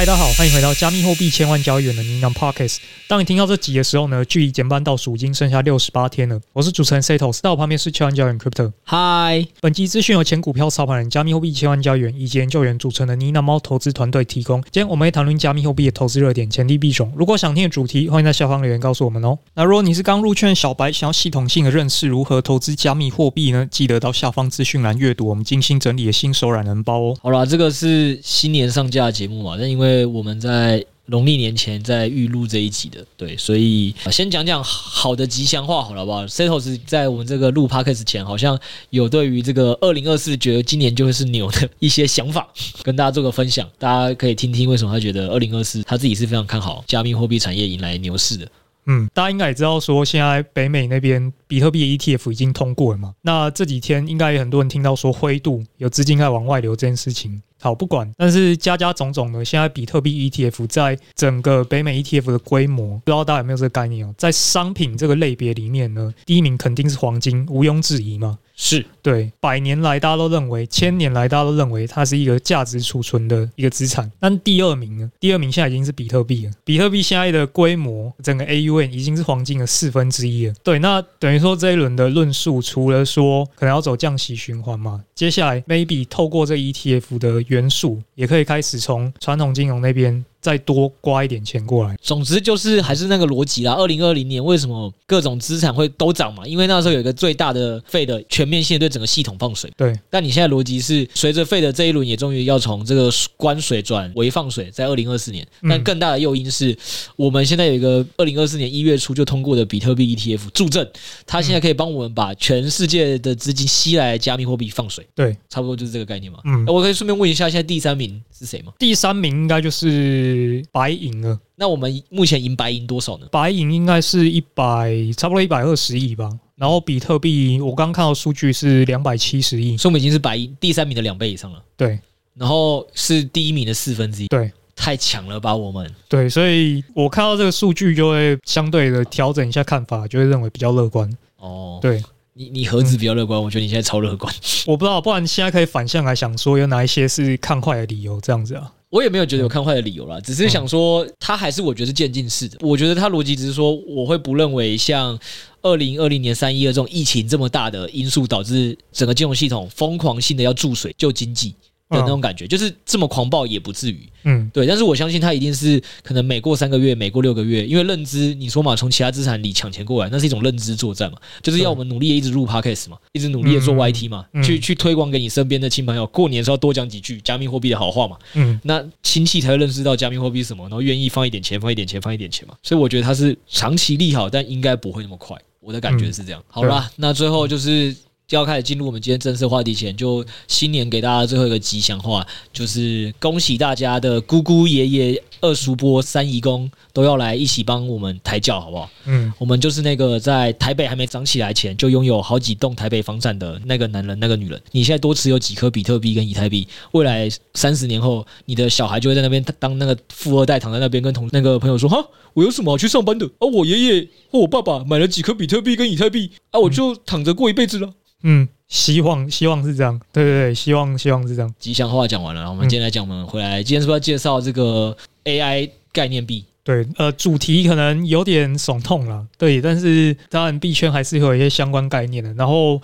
嗨，大家好，欢迎回到加密货币千万交易员的呢喃 Podcast。当你听到这集的时候呢，距离减半倒数已经剩下六十八天了。我是主持人 Setos，在我旁边是千万交易员 Crypto。嗨，本集资讯由前股票操盘人、加密货币千万交易员以及研究员组成的呢喃猫投资团队提供。今天我们会谈论加密货币的投资热点、前提币种。如果想听的主题，欢迎在下方留言告诉我们哦。那如果你是刚入圈的小白，想要系统性的认识如何投资加密货币呢？记得到下方资讯栏阅读我们精心整理的新手懒人包哦。好啦，这个是新年上架的节目嘛？但因为我们在农历年前在预录这一集的，对，所以先讲讲好的吉祥话好了，好不好？Setos 在我们这个录 Podcast 前，好像有对于这个二零二四觉得今年就会是牛的一些想法，跟大家做个分享，大家可以听听为什么他觉得二零二四他自己是非常看好加密货币产业迎来牛市的。嗯，大家应该也知道说，现在北美那边比特币 ETF 已经通过了嘛？那这几天应该也很多人听到说灰度有资金在往外流这件事情。好，不管，但是加加种种呢，现在比特币 ETF 在整个北美 ETF 的规模，不知道大家有没有这个概念哦？在商品这个类别里面呢，第一名肯定是黄金，毋庸置疑嘛。是对，百年来大家都认为，千年来大家都认为它是一个价值储存的一个资产。但第二名呢？第二名现在已经是比特币了。比特币现在的规模，整个 AUM 已经是黄金的四分之一了。对，那等于说这一轮的论述，除了说可能要走降息循环嘛，接下来 maybe 透过这 ETF 的元素，也可以开始从传统金融那边。再多刮一点钱过来，总之就是还是那个逻辑啦。二零二零年为什么各种资产会都涨嘛？因为那时候有一个最大的 Fed 全面性对整个系统放水。对，但你现在逻辑是随着 Fed 这一轮也终于要从这个关水转为放水，在二零二四年。但更大的诱因是我们现在有一个二零二四年一月初就通过的比特币 ETF 助阵，它现在可以帮我们把全世界的资金吸来加密货币放水。对，差不多就是这个概念嘛。嗯，我可以顺便问一下，现在第三名是谁吗？第三名应该就是。是白银了，那我们目前赢白银多少呢？白银应该是一百，差不多一百二十亿吧。然后比特币，我刚刚看到数据是两百七十亿，所以我们已经是白银第三名的两倍以上了。对，然后是第一名的四分之一。对，太强了吧我们？对，所以我看到这个数据就会相对的调整一下看法，就会认为比较乐观。哦，对。你你何止比较乐观？我觉得你现在超乐观。我不知道，不然现在可以反向来想说，有哪一些是看坏的理由？这样子啊，我也没有觉得有看坏的理由啦，只是想说，它还是我觉得是渐进式的。我觉得它逻辑只是说，我会不认为像二零二零年三一二这种疫情这么大的因素导致整个金融系统疯狂性的要注水救经济。的那种感觉，就是这么狂暴也不至于，嗯，对。但是我相信他一定是可能每过三个月，每过六个月，因为认知，你说嘛，从其他资产里抢钱过来，那是一种认知作战嘛，就是要我们努力一直入 Podcast 嘛，一直努力的做 YT 嘛，去去推广给你身边的亲朋友，过年的时候多讲几句加密货币的好话嘛，嗯，那亲戚才会认识到加密货币是什么，然后愿意放一点钱，放一点钱，放一点钱嘛。所以我觉得他是长期利好，但应该不会那么快。我的感觉是这样。好啦，那最后就是。就要开始进入我们今天正式话题前，就新年给大家最后一个吉祥话，就是恭喜大家的姑姑、爷爷、二叔伯、三姨公都要来一起帮我们抬轿，好不好？嗯，我们就是那个在台北还没涨起来前就拥有好几栋台北房产的那个男人、那个女人。你现在多持有几颗比特币跟以太币，未来三十年后，你的小孩就会在那边当那个富二代，躺在那边跟同那个朋友说：“哈，我有什么好去上班的？啊，我爷爷或我爸爸买了几颗比特币跟以太币，啊，我就躺着过一辈子了。”嗯，希望希望是这样，对对对，希望希望是这样。吉祥话讲完了，我们今天来讲，我们回来，今天是不是要介绍这个 AI 概念币？对，呃，主题可能有点耸动了，对，但是当然币圈还是会有一些相关概念的，然后。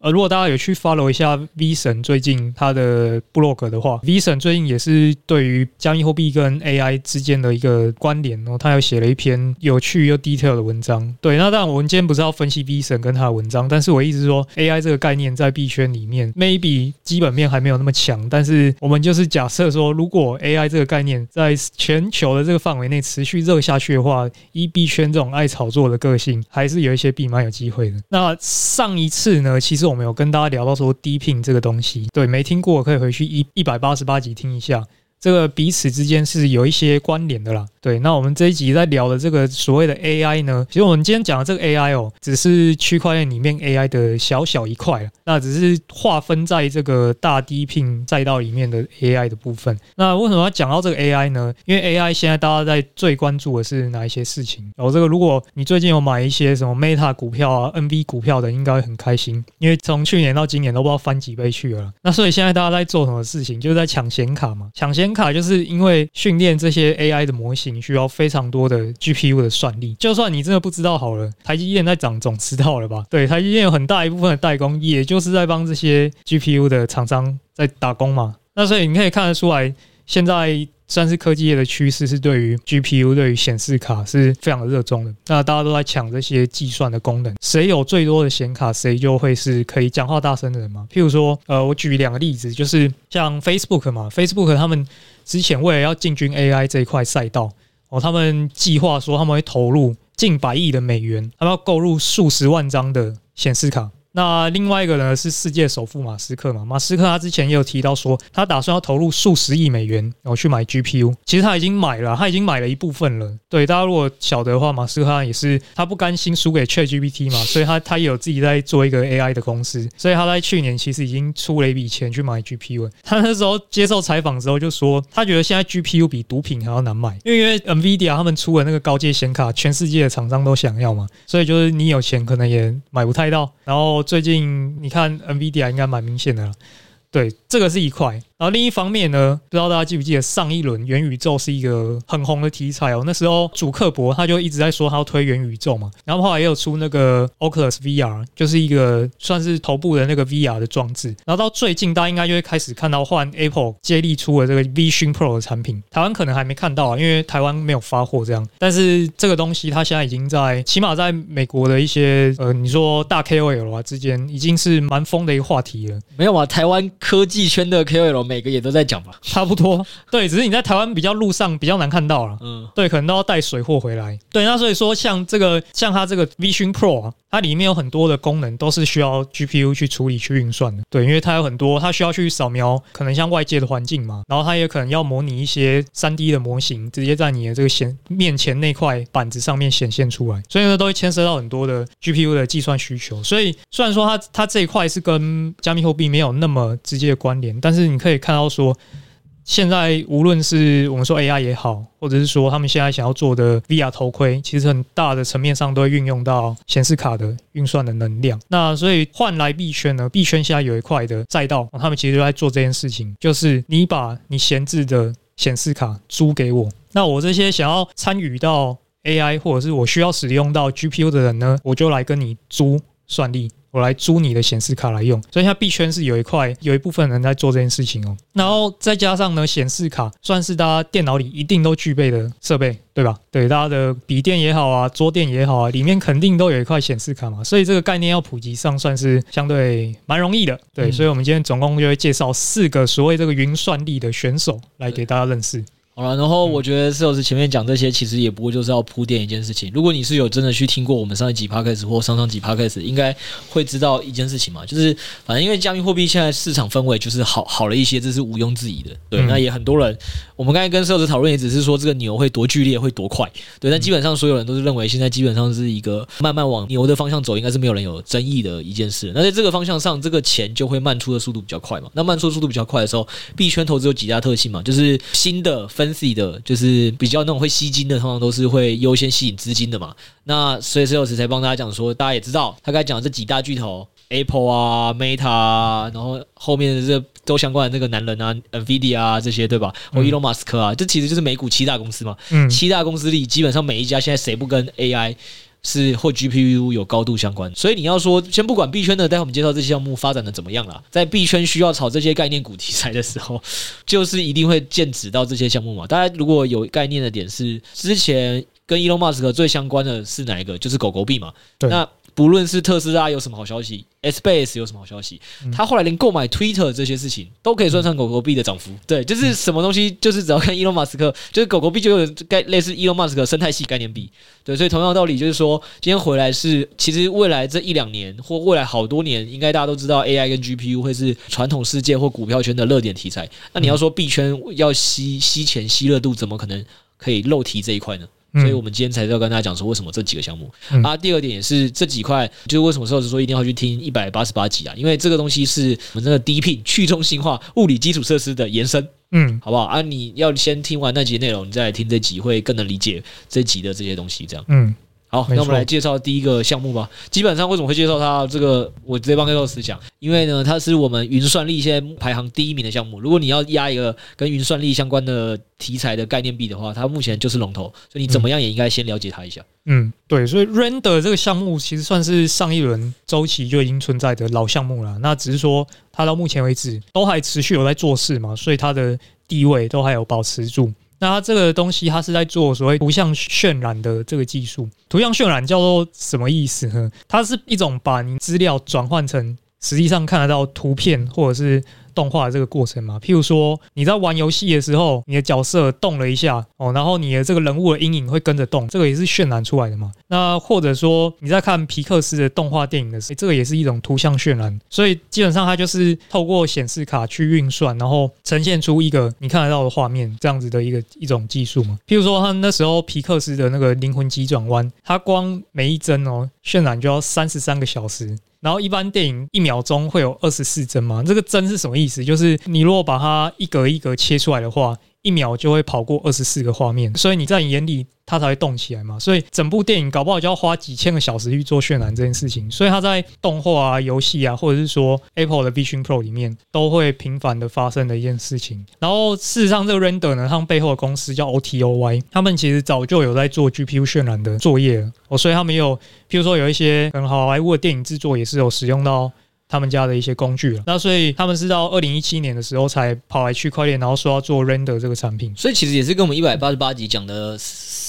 呃，如果大家有去 follow 一下 V 神最近他的 blog 的话，V 神最近也是对于加密货币跟 AI 之间的一个关联哦，他又写了一篇有趣又 detail 的文章。对，那当然我们今天不是要分析 V 神跟他的文章，但是我意思是说，AI 这个概念在币圈里面，maybe 基本面还没有那么强，但是我们就是假设说，如果 AI 这个概念在全球的这个范围内持续热下去的话，以币圈这种爱炒作的个性，还是有一些币蛮有机会的。那上一次呢，其实。我们有跟大家聊到说低频这个东西，对，没听过可以回去一一百八十八集听一下。这个彼此之间是有一些关联的啦。对，那我们这一集在聊的这个所谓的 AI 呢，其实我们今天讲的这个 AI 哦，只是区块链里面 AI 的小小一块，那只是划分在这个大低频赛道里面的 AI 的部分。那为什么要讲到这个 AI 呢？因为 AI 现在大家在最关注的是哪一些事情？然后这个，如果你最近有买一些什么 Meta 股票啊、NV 股票的，应该会很开心，因为从去年到今年都不知道翻几倍去了。那所以现在大家在做什么事情？就是在抢显卡嘛。抢显卡就是因为训练这些 AI 的模型需要非常多的 GPU 的算力。就算你真的不知道好了，台积电在涨总知道了吧？对，台积电有很大一部分的代工，也就是在帮这些 GPU 的厂商在打工嘛。那所以你可以看得出来，现在。算是科技业的趋势，是对于 GPU、对于显示卡是非常的热衷的。那大家都在抢这些计算的功能，谁有最多的显卡，谁就会是可以讲话大声的人嘛。譬如说，呃，我举两个例子，就是像 Facebook 嘛，Facebook 他们之前为了要进军 AI 这一块赛道，哦，他们计划说他们会投入近百亿的美元，他们要购入数十万张的显示卡。那另外一个呢，是世界首富马斯克嘛？马斯克他之前也有提到说，他打算要投入数十亿美元，然后去买 GPU。其实他已经买了，他已经买了一部分了。对，大家如果晓得的话，马斯克他也是他不甘心输给 ChatGPT 嘛，所以他他也有自己在做一个 AI 的公司。所以他在去年其实已经出了一笔钱去买 GPU 了。他那时候接受采访之后就说，他觉得现在 GPU 比毒品还要难买，因为因为 NVIDIA 他们出了那个高阶显卡，全世界的厂商都想要嘛，所以就是你有钱可能也买不太到。然后最近你看，NVIDIA 应该蛮明显的了，对，这个是一块。然后另一方面呢，不知道大家记不记得上一轮元宇宙是一个很红的题材哦。那时候主克伯他就一直在说他要推元宇宙嘛，然后后来也有出那个 Oculus VR，就是一个算是头部的那个 VR 的装置。然后到最近，大家应该就会开始看到换 Apple 接力出了这个 Vision Pro 的产品。台湾可能还没看到啊，因为台湾没有发货这样。但是这个东西它现在已经在，起码在美国的一些呃，你说大 KOL 啊之间，已经是蛮疯的一个话题了。没有啊，台湾科技圈的 KOL。每个也都在讲吧，差不多。对，只是你在台湾比较路上比较难看到了。嗯，对，可能都要带水货回来。对，那所以说像这个，像它这个 Vision Pro 啊，它里面有很多的功能都是需要 GPU 去处理去运算的。对，因为它有很多，它需要去扫描可能像外界的环境嘛，然后它也可能要模拟一些 3D 的模型，直接在你的这个显面前那块板子上面显现出来。所以呢，都会牵涉到很多的 GPU 的计算需求。所以虽然说它它这一块是跟加密货币没有那么直接的关联，但是你可以看到说。现在无论是我们说 AI 也好，或者是说他们现在想要做的 VR 头盔，其实很大的层面上都会运用到显示卡的运算的能量。那所以换来币圈呢，币圈现在有一块的赛道，他们其实就在做这件事情，就是你把你闲置的显示卡租给我，那我这些想要参与到 AI 或者是我需要使用到 GPU 的人呢，我就来跟你租算力。我来租你的显示卡来用，所以它币圈是有一块有一部分人在做这件事情哦。然后再加上呢，显示卡算是大家电脑里一定都具备的设备，对吧？对，大家的笔电也好啊，桌垫也好啊，里面肯定都有一块显示卡嘛。所以这个概念要普及上，算是相对蛮容易的。对，所以我们今天总共就会介绍四个所谓这个云算力的选手来给大家认识。好了，然后我觉得 Sales 前面讲这些，其实也不过就是要铺垫一件事情。如果你是有真的去听过我们上一集 Podcast 或上上集 Podcast，应该会知道一件事情嘛，就是反正因为加密货币现在市场氛围就是好好了一些，这是毋庸置疑的。对，那也很多人，我们刚才跟 Sales 讨论也只是说这个牛会多剧烈，会多快。对，但基本上所有人都是认为现在基本上是一个慢慢往牛的方向走，应该是没有人有争议的一件事。那在这个方向上，这个钱就会漫出的速度比较快嘛。那漫出的速度比较快的时候，币圈投资有几大特性嘛，就是新的 fancy 的，就是。比较那种会吸金的，通常都是会优先吸引资金的嘛。那所以 Sales 才帮大家讲说，大家也知道，他刚才讲的这几大巨头，Apple 啊、Meta 啊，然后后面的这都相关的那个男人啊，NVIDIA 啊这些，对吧？或 Elon Musk 啊，这其实就是美股七大公司嘛。嗯，七大公司里基本上每一家现在谁不跟 AI？是或 GPU 有高度相关，所以你要说先不管币圈的，待会我们介绍这些项目发展的怎么样了，在币圈需要炒这些概念股题材的时候，就是一定会剑指到这些项目嘛。大家如果有概念的点是，之前跟 Elon Musk 最相关的是哪一个？就是狗狗币嘛。对。那不论是特斯拉有什么好消息，Space 有什么好消息，他后来连购买 Twitter 这些事情都可以算上狗狗币的涨幅。对，就是什么东西，就是只要看 Elon Musk，就是狗狗币就有概类似 Elon Musk 生态系概念币。对，所以同样的道理就是说，今天回来是其实未来这一两年或未来好多年，应该大家都知道 AI 跟 GPU 会是传统世界或股票圈的热点题材。那你要说币圈要吸吸钱吸热度，怎么可能？可以漏提这一块呢？所以我们今天才要跟大家讲说，为什么这几个项目、嗯、啊？第二点也是这几块，就是为什么说是说一定要去听一百八十八集啊？因为这个东西是我们这个 DePIN 去中心化物理基础设施的延伸，嗯，好不好啊？你要先听完那集内容，你再来听这集，会更能理解这集的这些东西。这样，嗯。好，那我们来介绍第一个项目吧。基本上为什么会介绍它？这个我直接帮 Galaxy 讲，因为呢，它是我们云算力现在排行第一名的项目。如果你要压一个跟云算力相关的题材的概念币的话，它目前就是龙头，所以你怎么样也应该先了解它一下。嗯，对，所以 Render 这个项目其实算是上一轮周期就已经存在的老项目了。那只是说它到目前为止都还持续有在做事嘛，所以它的地位都还有保持住。那它这个东西，它是在做所谓图像渲染的这个技术。图像渲染叫做什么意思呢？它是一种把你资料转换成实际上看得到图片或者是。动画的这个过程嘛，譬如说你在玩游戏的时候，你的角色动了一下哦，然后你的这个人物的阴影会跟着动，这个也是渲染出来的嘛。那或者说你在看皮克斯的动画电影的时候，这个也是一种图像渲染。所以基本上它就是透过显示卡去运算，然后呈现出一个你看得到的画面，这样子的一个一种技术嘛。譬如说他那时候皮克斯的那个灵魂急转弯，它光每一帧哦渲染就要三十三个小时。然后一般电影一秒钟会有二十四帧嘛？这个帧是什么意思？就是你如果把它一格一格切出来的话，一秒就会跑过二十四个画面，所以你在你眼里它才会动起来嘛。所以整部电影搞不好就要花几千个小时去做渲染这件事情。所以它在动画啊、游戏啊，或者是说 Apple 的 Vision Pro 里面都会频繁的发生的一件事情。然后事实上，这个 Render 呢，他们背后的公司叫 OTOY，他们其实早就有在做 GPU 渲染的作业了。哦，所以他们有，譬如说有一些很好莱坞的电影制作也是有使用到他们家的一些工具了。那所以他们是到二零一七年的时候才跑来区块链，然后说要做 Render 这个产品。所以其实也是跟我们一百八十八集讲的。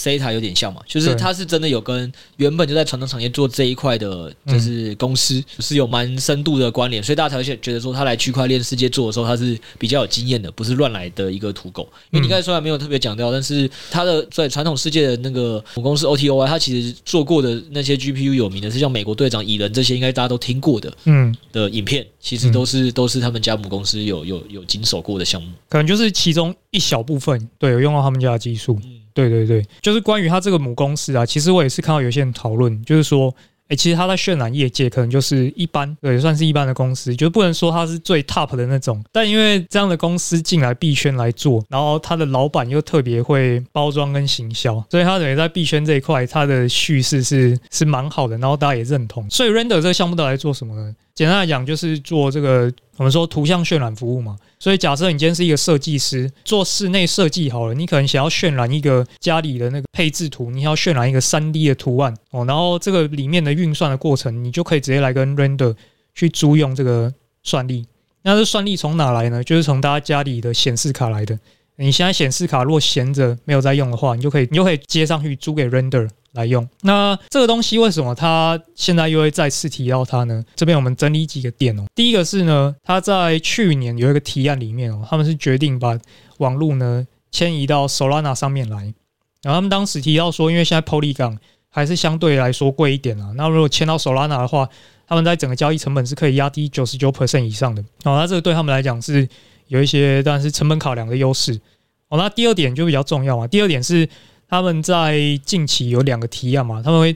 Seta 有点像嘛，就是它是真的有跟原本就在传统产业做这一块的，就是公司是有蛮深度的关联，所以大家才会觉得说他来区块链世界做的时候，他是比较有经验的，不是乱来的一个土狗。因为你刚才虽然没有特别讲到，但是他的在传统世界的那个母公司 OTOY，他其实做过的那些 GPU 有名的是像美国队长、蚁人这些，应该大家都听过的，嗯，的影片，其实都是都是他们家母公司有有有经手过的项目，可能就是其中一小部分，对，有用到他们家的技术。对对对，就是关于他这个母公司啊，其实我也是看到有些人讨论，就是说，诶，其实他在渲染业界可能就是一般，对，算是一般的公司，就不能说他是最 top 的那种。但因为这样的公司进来币圈来做，然后他的老板又特别会包装跟行销，所以他等于在币圈这一块，他的叙事是是蛮好的，然后大家也认同。所以 Render 这个项目到底在做什么呢？简单来讲，就是做这个我们说图像渲染服务嘛。所以假设你今天是一个设计师，做室内设计好了，你可能想要渲染一个家里的那个配置图，你要渲染一个三 D 的图案哦，然后这个里面的运算的过程，你就可以直接来跟 Render 去租用这个算力。那这算力从哪来呢？就是从大家家里的显示卡来的。你现在显示卡如果闲着没有在用的话，你就可以你就可以接上去租给 Render。来用。那这个东西为什么它现在又会再次提到它呢？这边我们整理几个点哦。第一个是呢，它在去年有一个提案里面哦，他们是决定把网络呢迁移到 Solana 上面来。然后他们当时提到说，因为现在 Polygon 还是相对来说贵一点啊。那如果迁到 Solana 的话，他们在整个交易成本是可以压低九十九 percent 以上的。哦，那这个对他们来讲是有一些当然是成本考量的优势。哦，那第二点就比较重要啊。第二点是。他们在近期有两个提案嘛，他们会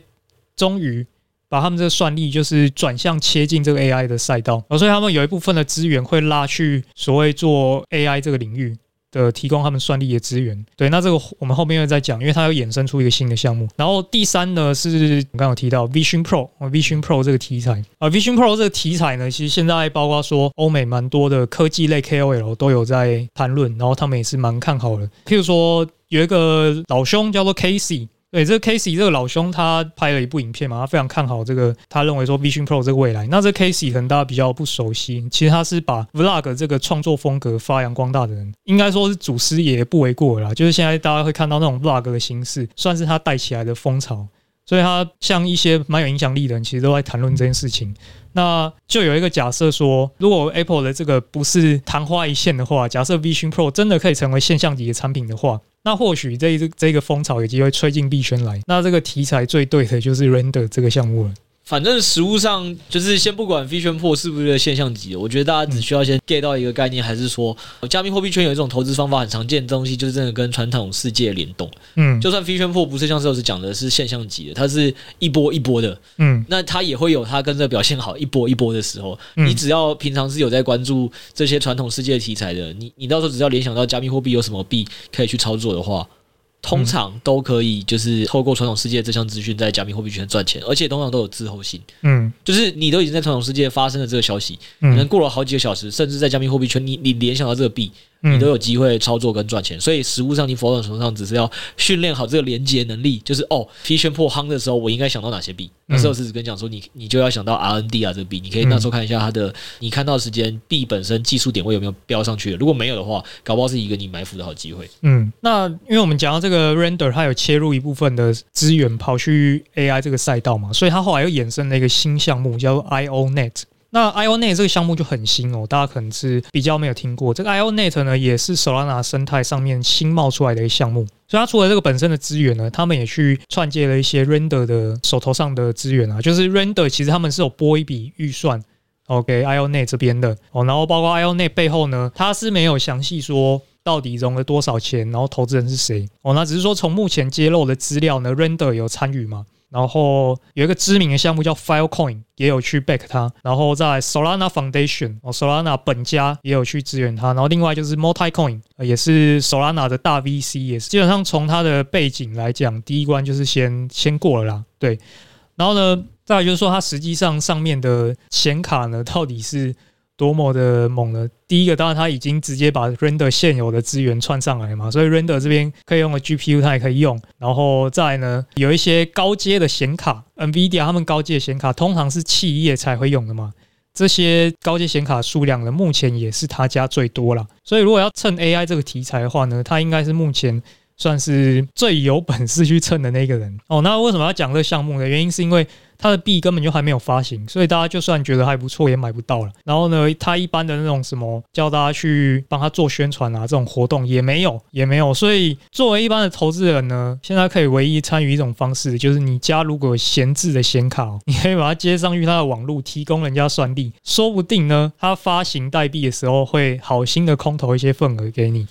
终于把他们这个算力就是转向切进这个 AI 的赛道，所以他们有一部分的资源会拉去所谓做 AI 这个领域的提供他们算力的资源。对，那这个我们后面会再讲，因为它要衍生出一个新的项目。然后第三呢是刚刚有提到 Vision Pro，Vision Pro 这个题材啊，Vision Pro 这个题材呢，其实现在包括说欧美蛮多的科技类 KOL 都有在谈论，然后他们也是蛮看好的，譬如说。有一个老兄叫做 Casey，对，这个 Casey 这个老兄他拍了一部影片嘛，他非常看好这个，他认为说 Vision Pro 这个未来。那这 Casey 可能大家比较不熟悉，其实他是把 Vlog 这个创作风格发扬光大的人，应该说是祖师爷不为过啦。就是现在大家会看到那种 Vlog 的形式，算是他带起来的风潮。所以他像一些蛮有影响力的人，其实都在谈论这件事情。那就有一个假设说，如果 Apple 的这个不是昙花一现的话，假设 Vision Pro 真的可以成为现象级的产品的话，那或许这一这这个风潮有机会吹进币圈来。那这个题材最对的就是 Render 这个项目了。反正实物上就是先不管 Fee 圈破是不是现象级的，我觉得大家只需要先 get 到一个概念，还是说加密货币圈有一种投资方法很常见的东西，就是真的跟传统世界联动。嗯，就算 Fee 圈破不是像 Sales 讲的是现象级的，它是一波一波的。嗯，那它也会有它跟着表现好一波一波的时候。你只要平常是有在关注这些传统世界题材的，你你到时候只要联想到加密货币有什么币可以去操作的话。通常都可以，就是透过传统世界这项资讯在加密货币圈赚钱，而且通常都有滞后性。嗯，就是你都已经在传统世界发生了这个消息，可能过了好几个小时，甚至在加密货币圈，你你联想到这个币。你都有机会操作跟赚钱，所以实物上你否 o 手上只是要训练好这个连接能力，就是哦，P 宣破夯的时候，我应该想到哪些币？那时候是跟你讲说，你你就要想到 RND 啊这个币，你可以那时候看一下它的，你看到时间币本身技术点位有没有标上去？如果没有的话，搞不好是一个你埋伏的好机会。嗯，那因为我们讲到这个 Render，它有切入一部分的资源跑去 AI 这个赛道嘛，所以它后来又衍生了一个新项目叫做 IONET。那 IONET 这个项目就很新哦，大家可能是比较没有听过。这个 IONET 呢，也是 Solana 生态上面新冒出来的一个项目。所以它除了这个本身的资源呢，他们也去串接了一些 Render 的手头上的资源啊。就是 Render 其实他们是有拨一笔预算，OK IONET 这边的哦。然后包括 IONET 背后呢，它是没有详细说到底融了多少钱，然后投资人是谁哦。那只是说从目前揭露的资料呢，Render 有参与吗？然后有一个知名的项目叫 Filecoin，也有去 back 它。然后在 Solana Foundation，哦，Solana 本家也有去支援它。然后另外就是 Multicoin，也是 Solana 的大 VC，也是基本上从它的背景来讲，第一关就是先先过了啦。对，然后呢，再来就是说它实际上上面的显卡呢，到底是？多么的猛呢？第一个当然，它已经直接把 Render 现有的资源串上来嘛，所以 Render 这边可以用的 GPU 它也可以用。然后再呢，有一些高阶的显卡，NVIDIA 他们高阶的显卡通常是企业才会用的嘛，这些高阶显卡数量呢，目前也是他家最多了。所以如果要蹭 AI 这个题材的话呢，他应该是目前。算是最有本事去蹭的那个人哦。那为什么要讲这个项目呢？原因是因为他的币根本就还没有发行，所以大家就算觉得还不错，也买不到了。然后呢，他一般的那种什么叫大家去帮他做宣传啊，这种活动也没有，也没有。所以作为一般的投资人呢，现在可以唯一参与一种方式，就是你家如果有闲置的显卡，你可以把它接上去它的网络，提供人家算力，说不定呢，他发行代币的时候会好心的空投一些份额给你。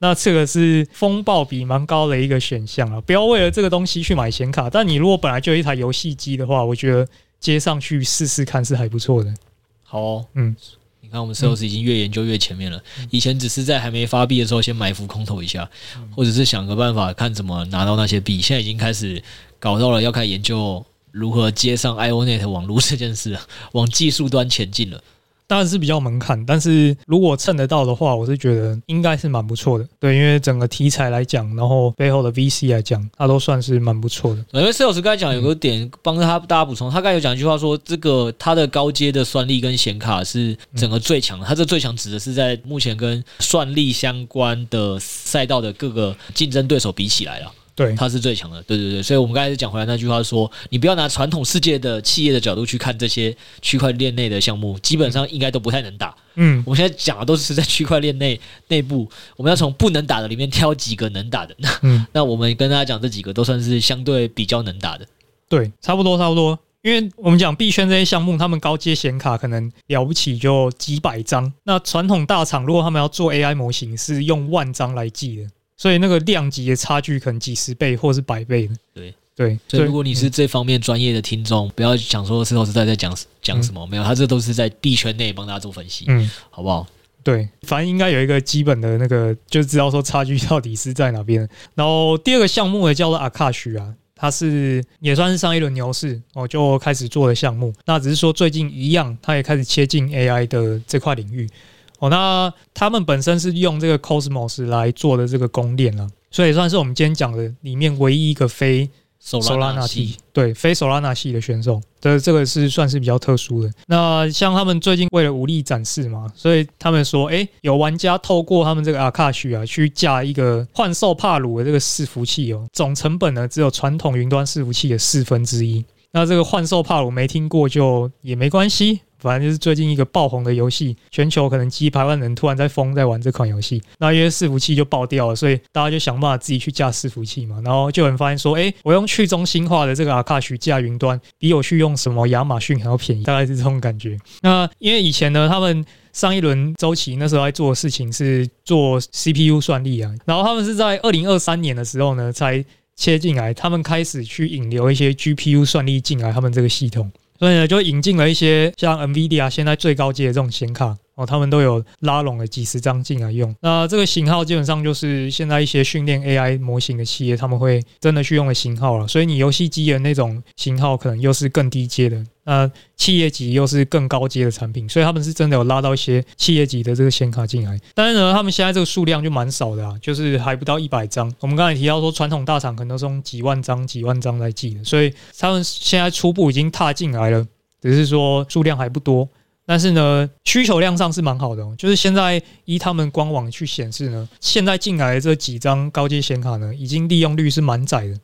那这个是风暴比蛮高的一个选项啊！不要为了这个东西去买显卡。但你如果本来就有一台游戏机的话，我觉得接上去试试看是还不错的。好哦，嗯，你看我们 Sales 已经越研究越前面了。以前只是在还没发币的时候先埋伏空投一下，或者是想个办法看怎么拿到那些币。现在已经开始搞到了要开始研究如何接上 IONET 网络这件事，往技术端前进了。当然是比较门槛，但是如果蹭得到的话，我是觉得应该是蛮不错的。对，因为整个题材来讲，然后背后的 VC 来讲，它都算是蛮不错的。因为 Sales 刚才讲有个点，帮他大家补充，他刚才有讲一句话说，这个它的高阶的算力跟显卡是整个最强的。它这最强指的是在目前跟算力相关的赛道的各个竞争对手比起来了。对，它是最强的。对对对，所以我们刚才讲回来那句话说，你不要拿传统世界的企业的角度去看这些 区块链内的项目，基本上应该都不太能打。嗯，我们现在讲的都是在区块链内内部，我们要从不能打的里面挑几个能打的。嗯，那我们跟大家讲这几个都算是相对比较能打的。对，差不多差不多。因为我们讲币圈这些项目，他们高阶显卡可能了不起就几百张，那传统大厂如果他们要做 AI 模型，是用万张来计的。所以那个量级的差距可能几十倍或是百倍的。对对，所以如果你是这方面专业的听众，不要想说石头时代在讲讲什么，没有，他这都是在币圈内帮大家做分析，嗯，好不好？对，反正应该有一个基本的那个，就知道说差距到底是在哪边。然后第二个项目也，叫做 Akash 啊，它是也算是上一轮牛市哦就开始做的项目，那只是说最近一样，它也开始切进 AI 的这块领域。哦，那他们本身是用这个 Cosmos 来做的这个公链了，所以算是我们今天讲的里面唯一一个非 Solana 系，对，非 Solana 系的选手，这这个是算是比较特殊的。那像他们最近为了武力展示嘛，所以他们说，诶，有玩家透过他们这个 Akash 啊，去架一个幻兽帕鲁的这个伺服器哦，总成本呢只有传统云端伺服器的四分之一。那这个幻兽帕鲁没听过就也没关系反正就是最近一个爆红的游戏，全球可能几百万人突然在疯在玩这款游戏，那因为伺服器就爆掉了，所以大家就想办法自己去架伺服器嘛，然后就有人发现说，哎，我用去中心化的这个 Akash 架云端，比我去用什么亚马逊还要便宜，大概是这种感觉。那因为以前呢，他们上一轮周期那时候在做的事情是做 CPU 算力啊，然后他们是在二零二三年的时候呢才切进来，他们开始去引流一些 GPU 算力进来他们这个系统。所以呢，就引进了一些像 NVIDIA 现在最高阶的这种显卡哦，他们都有拉拢了几十张进来用。那这个型号基本上就是现在一些训练 AI 模型的企业他们会真的去用的型号了。所以你游戏机的那种型号可能又是更低阶的。那企业级又是更高阶的产品，所以他们是真的有拉到一些企业级的这个显卡进来。但是呢，他们现在这个数量就蛮少的啊，就是还不到一百张。我们刚才提到说，传统大厂可能都是用几万张、几万张来计的，所以他们现在初步已经踏进来了，只是说数量还不多。但是呢，需求量上是蛮好的，就是现在依他们官网去显示呢，现在进来的这几张高阶显卡呢，已经利用率是蛮窄的。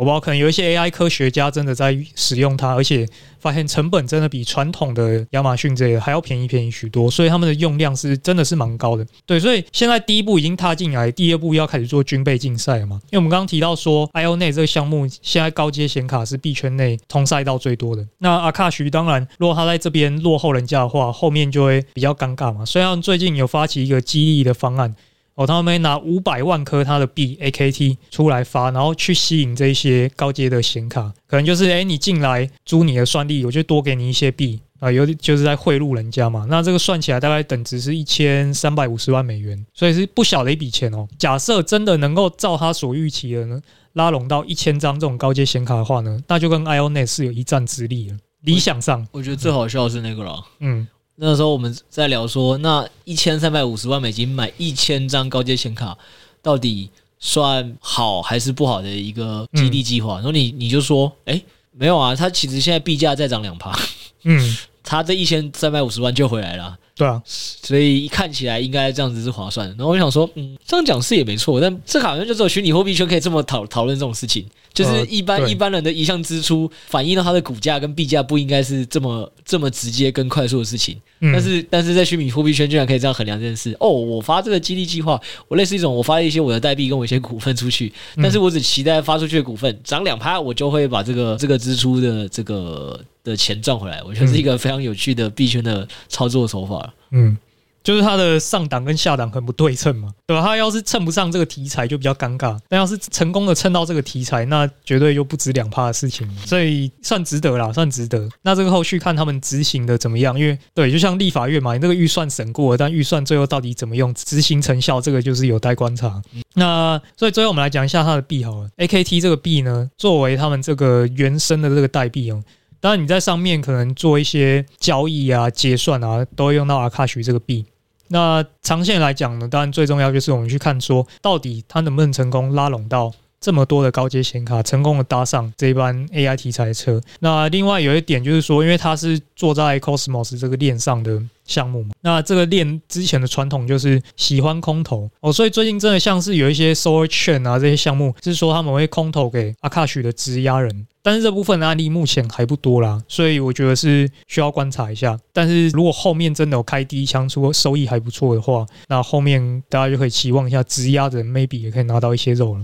我不知道，可能有一些 AI 科学家真的在使用它，而且发现成本真的比传统的亚马逊这个还要便宜便宜许多，所以他们的用量是真的是蛮高的。对，所以现在第一步已经踏进来，第二步要开始做军备竞赛了嘛？因为我们刚刚提到说，IONET 这个项目现在高阶显卡是币圈内通赛道最多的。那 Akash 当然，如果他在这边落后人家的话，后面就会比较尴尬嘛。虽然最近有发起一个激励的方案。哦，他们拿五百万颗他的币 AKT 出来发，然后去吸引这些高阶的显卡，可能就是诶，你进来租你的算力，我就多给你一些币啊，有就是在贿赂人家嘛。那这个算起来大概等值是一千三百五十万美元，所以是不小的一笔钱哦。假设真的能够照他所预期的呢，拉拢到一千张这种高阶显卡的话呢，那就跟 IONET 是有一战之力了。理想上，我觉得最好笑的是那个了，嗯。那时候我们在聊说，那一千三百五十万美金买一千张高阶显卡，到底算好还是不好的一个激励计划？然后你你就说，哎，没有啊，它其实现在币价再涨两趴，嗯，它这一千三百五十万就回来了。对啊，所以看起来应该这样子是划算的。然后我想说，嗯，这样讲是也没错，但这好像就只有虚拟货币圈可以这么讨讨论这种事情。就是一般、呃、一般人的一项支出反映到它的股价跟币价不应该是这么这么直接跟快速的事情，嗯、但是但是在虚拟货币圈居然可以这样衡量这件事哦！我发这个激励计划，我类似一种我发一些我的代币跟我一些股份出去，但是我只期待发出去的股份涨两趴，我就会把这个这个支出的这个的钱赚回来。我觉得是一个非常有趣的币圈的操作手法。嗯。就是它的上档跟下档很不对称嘛，对吧？它要是蹭不上这个题材就比较尴尬，但要是成功的蹭到这个题材，那绝对就不止两趴的事情，所以算值得啦，算值得。那这个后续看他们执行的怎么样，因为对，就像立法院嘛，你那个预算审过，但预算最后到底怎么用，执行成效，这个就是有待观察。那所以最后我们来讲一下它的币好了，AKT 这个币呢，作为他们这个原生的这个代币哦，当然你在上面可能做一些交易啊、结算啊，都会用到 Akash 这个币。那长线来讲呢，当然最重要就是我们去看说，到底它能不能成功拉拢到这么多的高阶显卡，成功的搭上这一班 AI 题材车。那另外有一点就是说，因为它是坐在 Cosmos 这个链上的项目嘛，那这个链之前的传统就是喜欢空投哦，所以最近真的像是有一些 Solar Chain 啊这些项目，是说他们会空投给 Akash 的质押人。但是这部分的案例目前还不多啦，所以我觉得是需要观察一下。但是如果后面真的有开第一枪，出收益还不错的话，那后面大家就可以期望一下，质押的 maybe 也可以拿到一些肉了。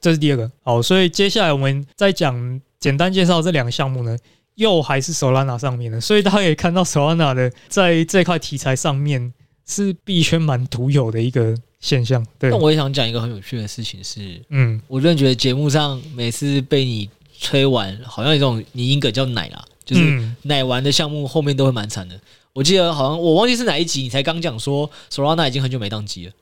这是第二个。好，所以接下来我们再讲简单介绍这两个项目呢，又还是 Solana 上面的，所以大家可以看到 Solana 的在这块题材上面是币圈蛮独有的一个现象。对，但我也想讲一个很有趣的事情是，嗯，我真的觉得节目上每次被你。吹完好像有一种拟音梗叫奶啦，就是奶完的项目后面都会蛮惨的。我记得好像我忘记是哪一集，你才刚讲说 Solana 已经很久没当机了，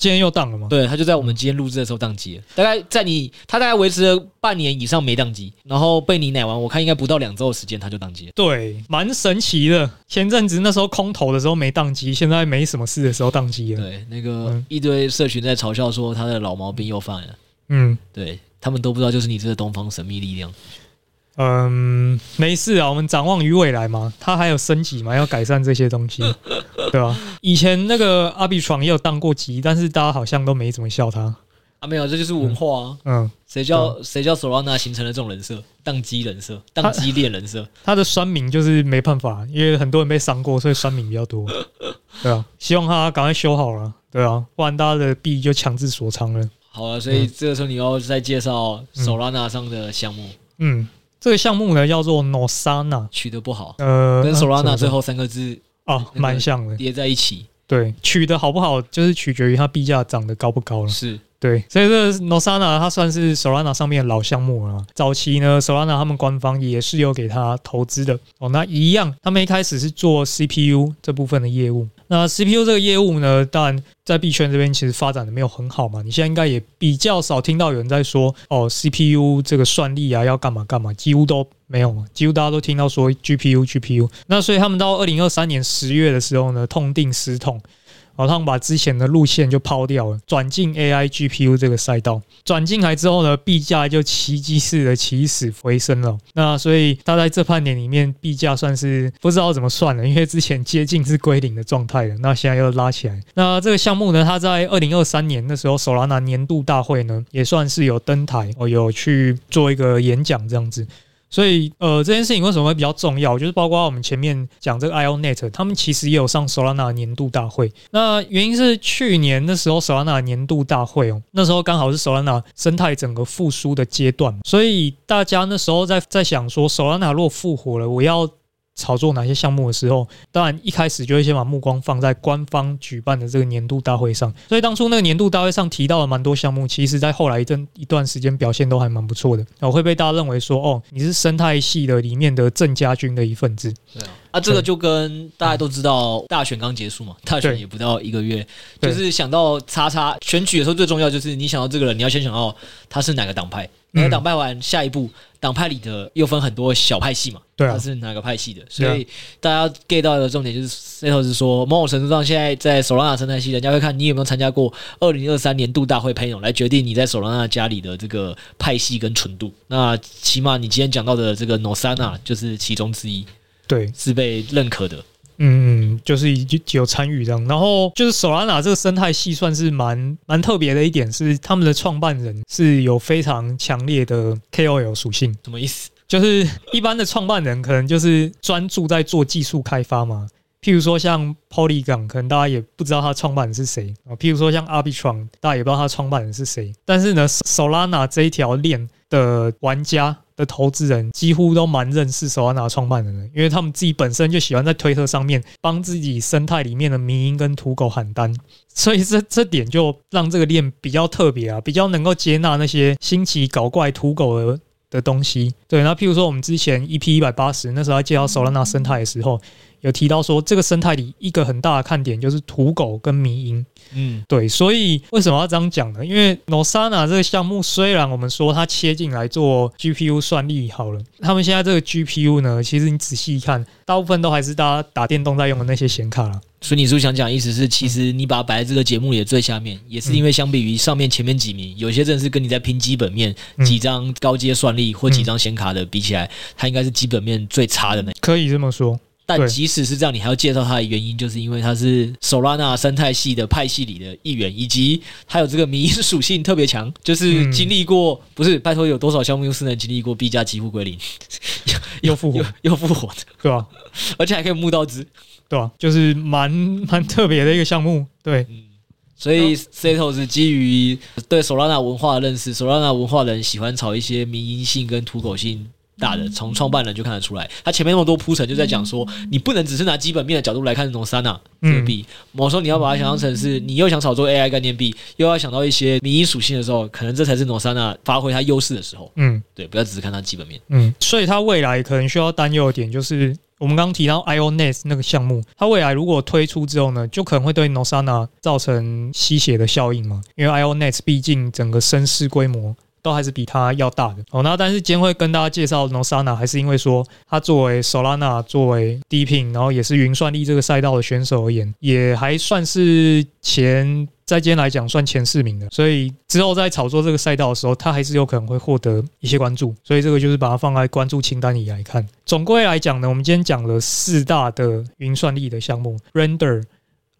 今天又宕了吗？对，他就在我们今天录制的时候宕机了，大概在你他大概维持了半年以上没宕机，然后被你奶完，我看应该不到两周的时间他就宕机了。对，蛮神奇的。前阵子那时候空投的时候没宕机，现在没什么事的时候宕机了。对，那个一堆社群在嘲笑说他的老毛病又犯了。嗯，对。他们都不知道，就是你这个东方神秘力量。嗯，没事啊，我们展望于未来嘛，它还有升级嘛，要改善这些东西，对吧？以前那个阿比床也有当过机，但是大家好像都没怎么笑他。啊，没有，这就是文化啊。嗯，谁叫谁叫 Solana 形成了这种人设，当机人设，当机恋人设。他的酸民就是没办法，因为很多人被伤过，所以酸民比较多。对啊，希望他赶快修好了。对啊，不然大家的币就强制锁仓了。好了，所以这个时候你要再介绍 Solana 上的项目。嗯，这个项目呢叫做 Nosana，取得不好。呃，跟 Solana 最后三个字哦，蛮像的，叠在一起。对，取得好不好，就是取决于它币价涨得高不高了。是。对，所以这个 Nosana 它算是 Solana 上面的老项目了。早期呢，Solana 他们官方也是有给他投资的哦。那一样，他们一开始是做 CPU 这部分的业务。那 CPU 这个业务呢，当然在币圈这边其实发展的没有很好嘛。你现在应该也比较少听到有人在说哦，CPU 这个算力啊要干嘛干嘛，几乎都没有嘛。几乎大家都听到说 GPU GPU。那所以他们到二零二三年十月的时候呢，痛定思痛。然后他们把之前的路线就抛掉了，转进 AI GPU 这个赛道。转进来之后呢，币价就奇迹式的起死回生了。那所以它在这半年里面，币价算是不知道怎么算了，因为之前接近是归零的状态了，那现在又拉起来。那这个项目呢，它在二零二三年的时候，Solana 年度大会呢，也算是有登台，哦，有去做一个演讲这样子。所以，呃，这件事情为什么会比较重要？就是包括我们前面讲这个 IONET，他们其实也有上 Solana 年度大会。那原因是去年的时候 Solana 年度大会哦，那时候刚好是 Solana 生态整个复苏的阶段，所以大家那时候在在想说，Solana 如果复活了，我要。炒作哪些项目的时候，当然一开始就会先把目光放在官方举办的这个年度大会上。所以当初那个年度大会上提到了蛮多项目，其实在后来一阵一段时间表现都还蛮不错的。然后会被大家认为说，哦，你是生态系的里面的正家军的一份子。对啊，啊，这个就跟大家都知道，大选刚结束嘛，大选也不到一个月，就是想到叉叉选举的时候，最重要就是你想到这个人，你要先想到他是哪个党派。哪个党派完，下一步党派里的又分很多小派系嘛？他是哪个派系的？所以大家 get 到的重点就是，Seto 是说，某种程度上，现在在 Solana 生态系，人家会看你有没有参加过二零二三年度大会 panel 来决定你在 Solana 家里的这个派系跟纯度。那起码你今天讲到的这个 Nosana 就是其中之一，对，是被认可的。嗯，就是已经有参与这样，然后就是 Solana 这个生态系算是蛮蛮特别的一点是，他们的创办人是有非常强烈的 KOL 属性。什么意思？就是一般的创办人可能就是专注在做技术开发嘛，譬如说像 Polygon，可能大家也不知道他创办人是谁啊。譬如说像 Arbitrum，大家也不知道他创办人是谁。但是呢，Solana 这一条链的玩家。的投资人几乎都蛮认识 Solana 创办人的，因为他们自己本身就喜欢在推特上面帮自己生态里面的迷因跟土狗喊单，所以这这点就让这个链比较特别啊，比较能够接纳那些新奇搞怪土狗的的东西。对，那譬如说我们之前一批一百八十那时候还介绍 Solana 生态的时候。有提到说，这个生态里一个很大的看点就是土狗跟迷因，嗯，对，所以为什么要这样讲呢？因为 Nosana 这个项目虽然我们说它切进来做 GPU 算力好了，他们现在这个 GPU 呢，其实你仔细一看，大部分都还是大家打电动在用的那些显卡了。所以你是不是想讲，意思是其实你把它摆在这个节目里的最下面，也是因为相比于上面前面几名，有些真的是跟你在拼基本面几张高阶算力或几张显卡的比起来，它应该是基本面最差的那。可以这么说。但即使是这样，你还要介绍它的原因，就是因为它是 Solana 生态系的派系里的一员，以及它有这个迷因属性特别强，就是经历过、嗯、不是拜托有多少项目又是能经历过 B 加几乎归零 又复活又复活的，对吧？而且还可以募到资，对吧？就是蛮蛮特别的一个项目，对。嗯、所以 Seto 是基于对 Solana 文化的认识，Solana 文化人喜欢炒一些迷因性跟土狗性。大的从创办人就看得出来，他前面那么多铺陈，就在讲说，你不能只是拿基本面的角度来看 Nosana 这个币。某时候你要把它想象成是，你又想炒作 AI 概念币，又要想到一些民营属性的时候，可能这才是 Nosana 发挥它优势的时候。嗯，对，不要只是看它基本面。嗯，所以它未来可能需要担忧的点就是，我们刚刚提到 IONET 那个项目，它未来如果推出之后呢，就可能会对 Nosana 造成吸血的效应嘛，因为 IONET 毕竟整个声势规模。都还是比它要大的哦。那但是今天会跟大家介绍 Nosana，还是因为说它作为 Solana 作为 DePIN，然后也是云算力这个赛道的选手而言，也还算是前在今天来讲算前四名的。所以之后在炒作这个赛道的时候，它还是有可能会获得一些关注。所以这个就是把它放在关注清单里来看。总归来讲呢，我们今天讲了四大的云算力的项目：Render、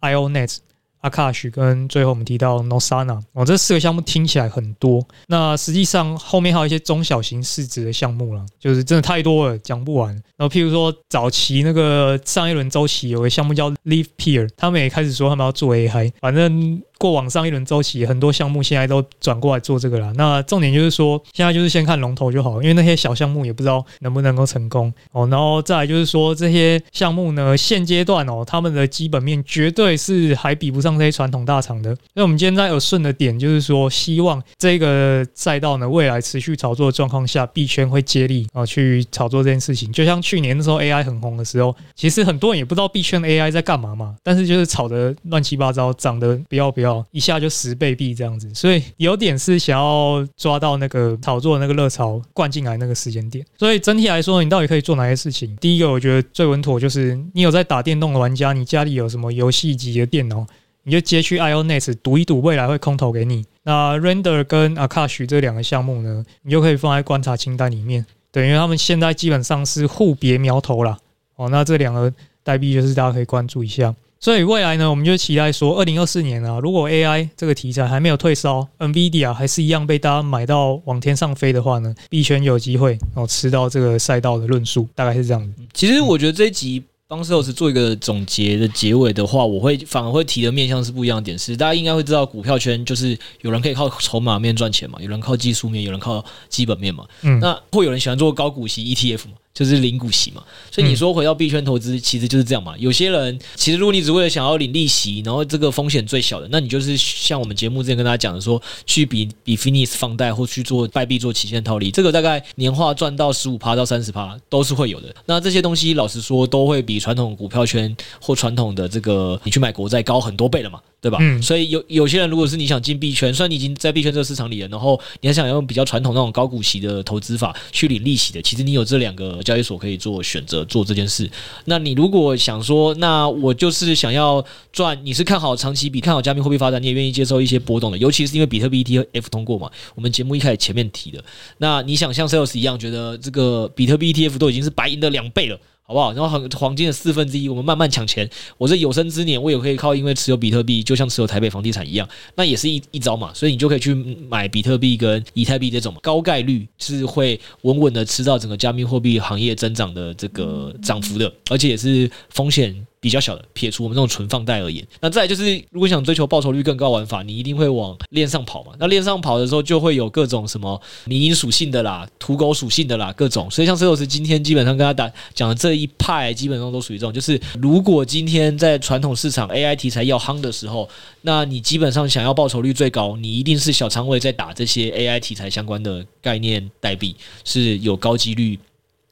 IONET、Akash 跟最后我们提到 Nosana 哦，这四个项目听起来很多，那实际上后面还有一些中小型市值的项目了，就是真的太多了，讲不完。然后譬如说早期那个上一轮周期有个项目叫 LivePeer，他们也开始说他们要做 AI，反正。过往上一轮周期，很多项目现在都转过来做这个了。那重点就是说，现在就是先看龙头就好，因为那些小项目也不知道能不能够成功哦。然后再来就是说，这些项目呢，现阶段哦，他们的基本面绝对是还比不上这些传统大厂的。那我们今天在耳顺的点就是说，希望这个赛道呢，未来持续炒作的状况下，币圈会接力啊去炒作这件事情。就像去年的时候 AI 很红的时候，其实很多人也不知道币圈 AI 在干嘛嘛，但是就是炒的乱七八糟，涨得不要不要。一下就十倍币这样子，所以有点是想要抓到那个炒作那个热潮灌进来那个时间点。所以整体来说，你到底可以做哪些事情？第一个，我觉得最稳妥就是你有在打电动的玩家，你家里有什么游戏机的电脑，你就接去 IONET 赌一赌，未来会空投给你。那 Render 跟 Akash 这两个项目呢，你就可以放在观察清单里面。等于他们现在基本上是互别苗头啦。哦，那这两个代币就是大家可以关注一下。所以未来呢，我们就期待说，二零二四年啊，如果 AI 这个题材还没有退烧，NVIDIA 还是一样被大家买到往天上飞的话呢，币圈有机会哦吃到这个赛道的论述，大概是这样子。其实我觉得这一集帮 Sales 做一个总结的结尾的话，我会反而会提的面向是不一样的点是，大家应该会知道股票圈就是有人可以靠筹码面赚钱嘛，有人靠技术面，有人靠基本面嘛。嗯，那会有人喜欢做高股息 ETF 嘛？就是领股息嘛，所以你说回到币圈投资，其实就是这样嘛。有些人其实如果你只为了想要领利息，然后这个风险最小的，那你就是像我们节目之前跟大家讲的说，去比比 Finis 放贷或去做代币做期限套利，这个大概年化赚到十五趴到三十趴都是会有的。那这些东西老实说，都会比传统股票圈或传统的这个你去买国债高很多倍了嘛。对吧？嗯，所以有有些人，如果是你想进币圈，虽然你已经在币圈这个市场里了，然后你还想要用比较传统那种高股息的投资法去领利息的，其实你有这两个交易所可以做选择做这件事。那你如果想说，那我就是想要赚，你是看好长期比看好加密货币发展，你也愿意接受一些波动的，尤其是因为比特币 ETF 通过嘛。我们节目一开始前面提的，那你想像 Sales 一样，觉得这个比特币 ETF 都已经是白银的两倍了。好不好？然后黄黄金的四分之一，我们慢慢抢钱。我这有生之年，我也可以靠，因为持有比特币，就像持有台北房地产一样，那也是一一招嘛。所以你就可以去买比特币跟以太币这种高概率是会稳稳的吃到整个加密货币行业增长的这个涨幅的，而且也是风险。比较小的，撇除我们这种存放贷而言，那再就是，如果想追求报酬率更高玩法，你一定会往链上跑嘛。那链上跑的时候，就会有各种什么迷因属性的啦、土狗属性的啦，各种。所以像石头是今天基本上跟他打讲的这一派，基本上都属于这种，就是如果今天在传统市场 AI 题材要夯的时候，那你基本上想要报酬率最高，你一定是小仓位在打这些 AI 题材相关的概念代币，是有高几率。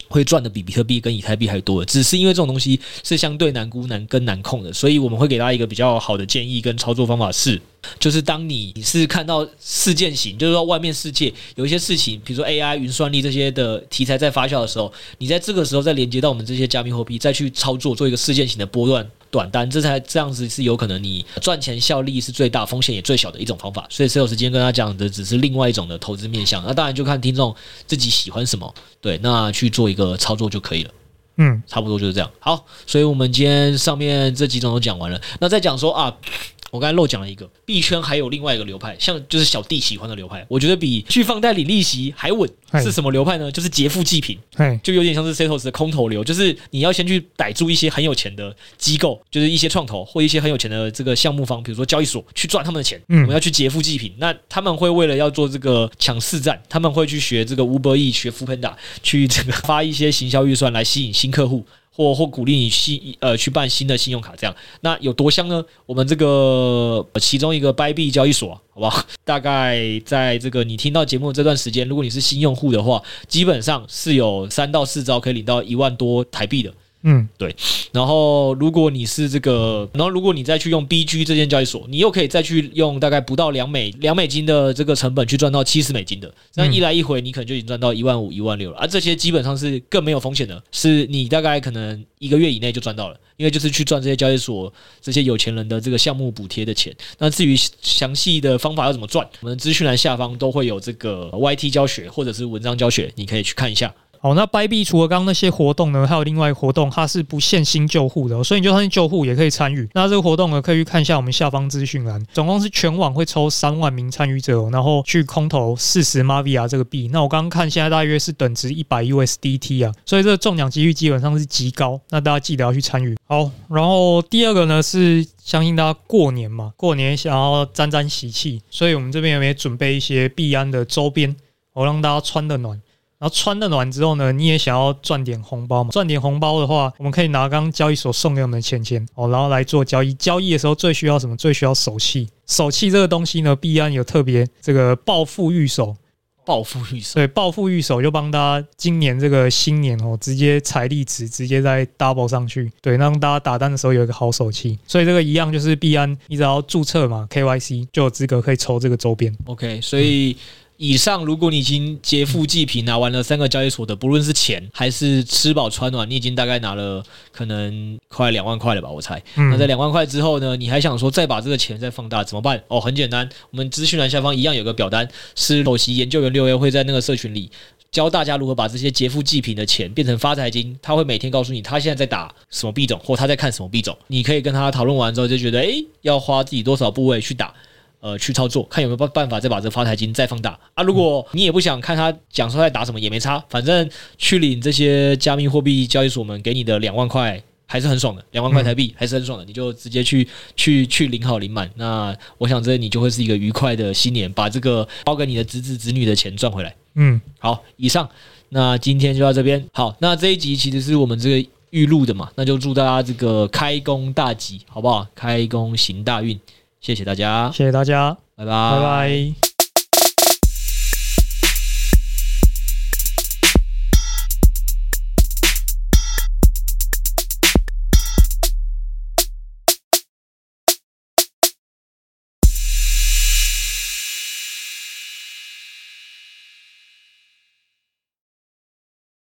会赚的比比特币跟以太币还多，只是因为这种东西是相对难估、难跟难控的，所以我们会给大家一个比较好的建议跟操作方法是，就是当你是看到事件型，就是说外面世界有一些事情，比如说 AI、云算力这些的题材在发酵的时候，你在这个时候再连接到我们这些加密货币，再去操作做一个事件型的波段。短单，这才这样子是有可能你赚钱效力是最大，风险也最小的一种方法。所以，所有时间跟他讲的只是另外一种的投资面向。那当然就看听众自己喜欢什么，对，那去做一个操作就可以了。嗯，差不多就是这样。好，所以我们今天上面这几种都讲完了。那再讲说啊。我刚才漏讲了一个币圈，还有另外一个流派，像就是小弟喜欢的流派，我觉得比去放贷领利息还稳。是什么流派呢？就是劫富济贫，就有点像是 Setos 的空头流，就是你要先去逮住一些很有钱的机构，就是一些创投或一些很有钱的这个项目方，比如说交易所，去赚他们的钱。我们要去劫富济贫，那他们会为了要做这个抢市占，他们会去学这个 Uber 学 Foodpanda，去这个发一些行销预算来吸引新客户。或或鼓励你新呃去办新的信用卡，这样那有多香呢？我们这个其中一个 buy B 交易所，好不好？大概在这个你听到节目这段时间，如果你是新用户的话，基本上是有三到四招可以领到一万多台币的。嗯，对。然后，如果你是这个，然后如果你再去用 BG 这间交易所，你又可以再去用大概不到两美两美金的这个成本去赚到七十美金的。那一来一回，你可能就已经赚到一万五、一万六了。而这些基本上是更没有风险的，是你大概可能一个月以内就赚到了，因为就是去赚这些交易所这些有钱人的这个项目补贴的钱。那至于详细的方法要怎么赚，我们资讯栏下方都会有这个 YT 教学或者是文章教学，你可以去看一下。好，那 b y b 除了刚刚那些活动呢，还有另外一个活动，它是不限新旧户的，所以你就算是旧户也可以参与。那这个活动呢，可以去看一下我们下方资讯栏，总共是全网会抽三万名参与者，然后去空投四十 Mavia 这个币。那我刚刚看现在大约是等值一百 USDT 啊，所以这个中奖几率基本上是极高。那大家记得要去参与。好，然后第二个呢是相信大家过年嘛，过年想要沾沾喜气，所以我们这边有没有准备一些币安的周边，我让大家穿的暖。然后穿的暖之后呢，你也想要赚点红包嘛？赚点红包的话，我们可以拿刚刚交易所送给我们的钱钱哦，然后来做交易。交易的时候最需要什么？最需要手气。手气这个东西呢，币安有特别这个暴富御手，暴富御手。对，暴富御手就帮大家今年这个新年哦，直接财力值直接在 double 上去。对，让大家打单的时候有一个好手气。所以这个一样就是币安，你只要注册嘛，KYC 就有资格可以抽这个周边。OK，所以。嗯以上，如果你已经劫富济贫，拿完了三个交易所的，不论是钱还是吃饱穿暖，你已经大概拿了可能快两万块了吧？我猜。那在两万块之后呢，你还想说再把这个钱再放大怎么办？哦，很简单，我们资讯栏下方一样有个表单，是首席研究员六 A 会在那个社群里教大家如何把这些劫富济贫的钱变成发财金。他会每天告诉你他现在在打什么币种，或他在看什么币种，你可以跟他讨论完之后就觉得，诶，要花自己多少部位去打。呃，去操作，看有没有办办法再把这个发财金再放大啊！如果你也不想看他讲说在打什么，也没差，反正去领这些加密货币交易所们给你的两万块还是很爽的，两万块台币还是很爽的，你就直接去去去领好领满。那我想这你就会是一个愉快的新年，把这个包给你的侄子侄女的钱赚回来。嗯，好，以上，那今天就到这边。好，那这一集其实是我们这个预录的嘛，那就祝大家这个开工大吉，好不好？开工行大运。谢谢大家，谢谢大家，拜拜，拜拜。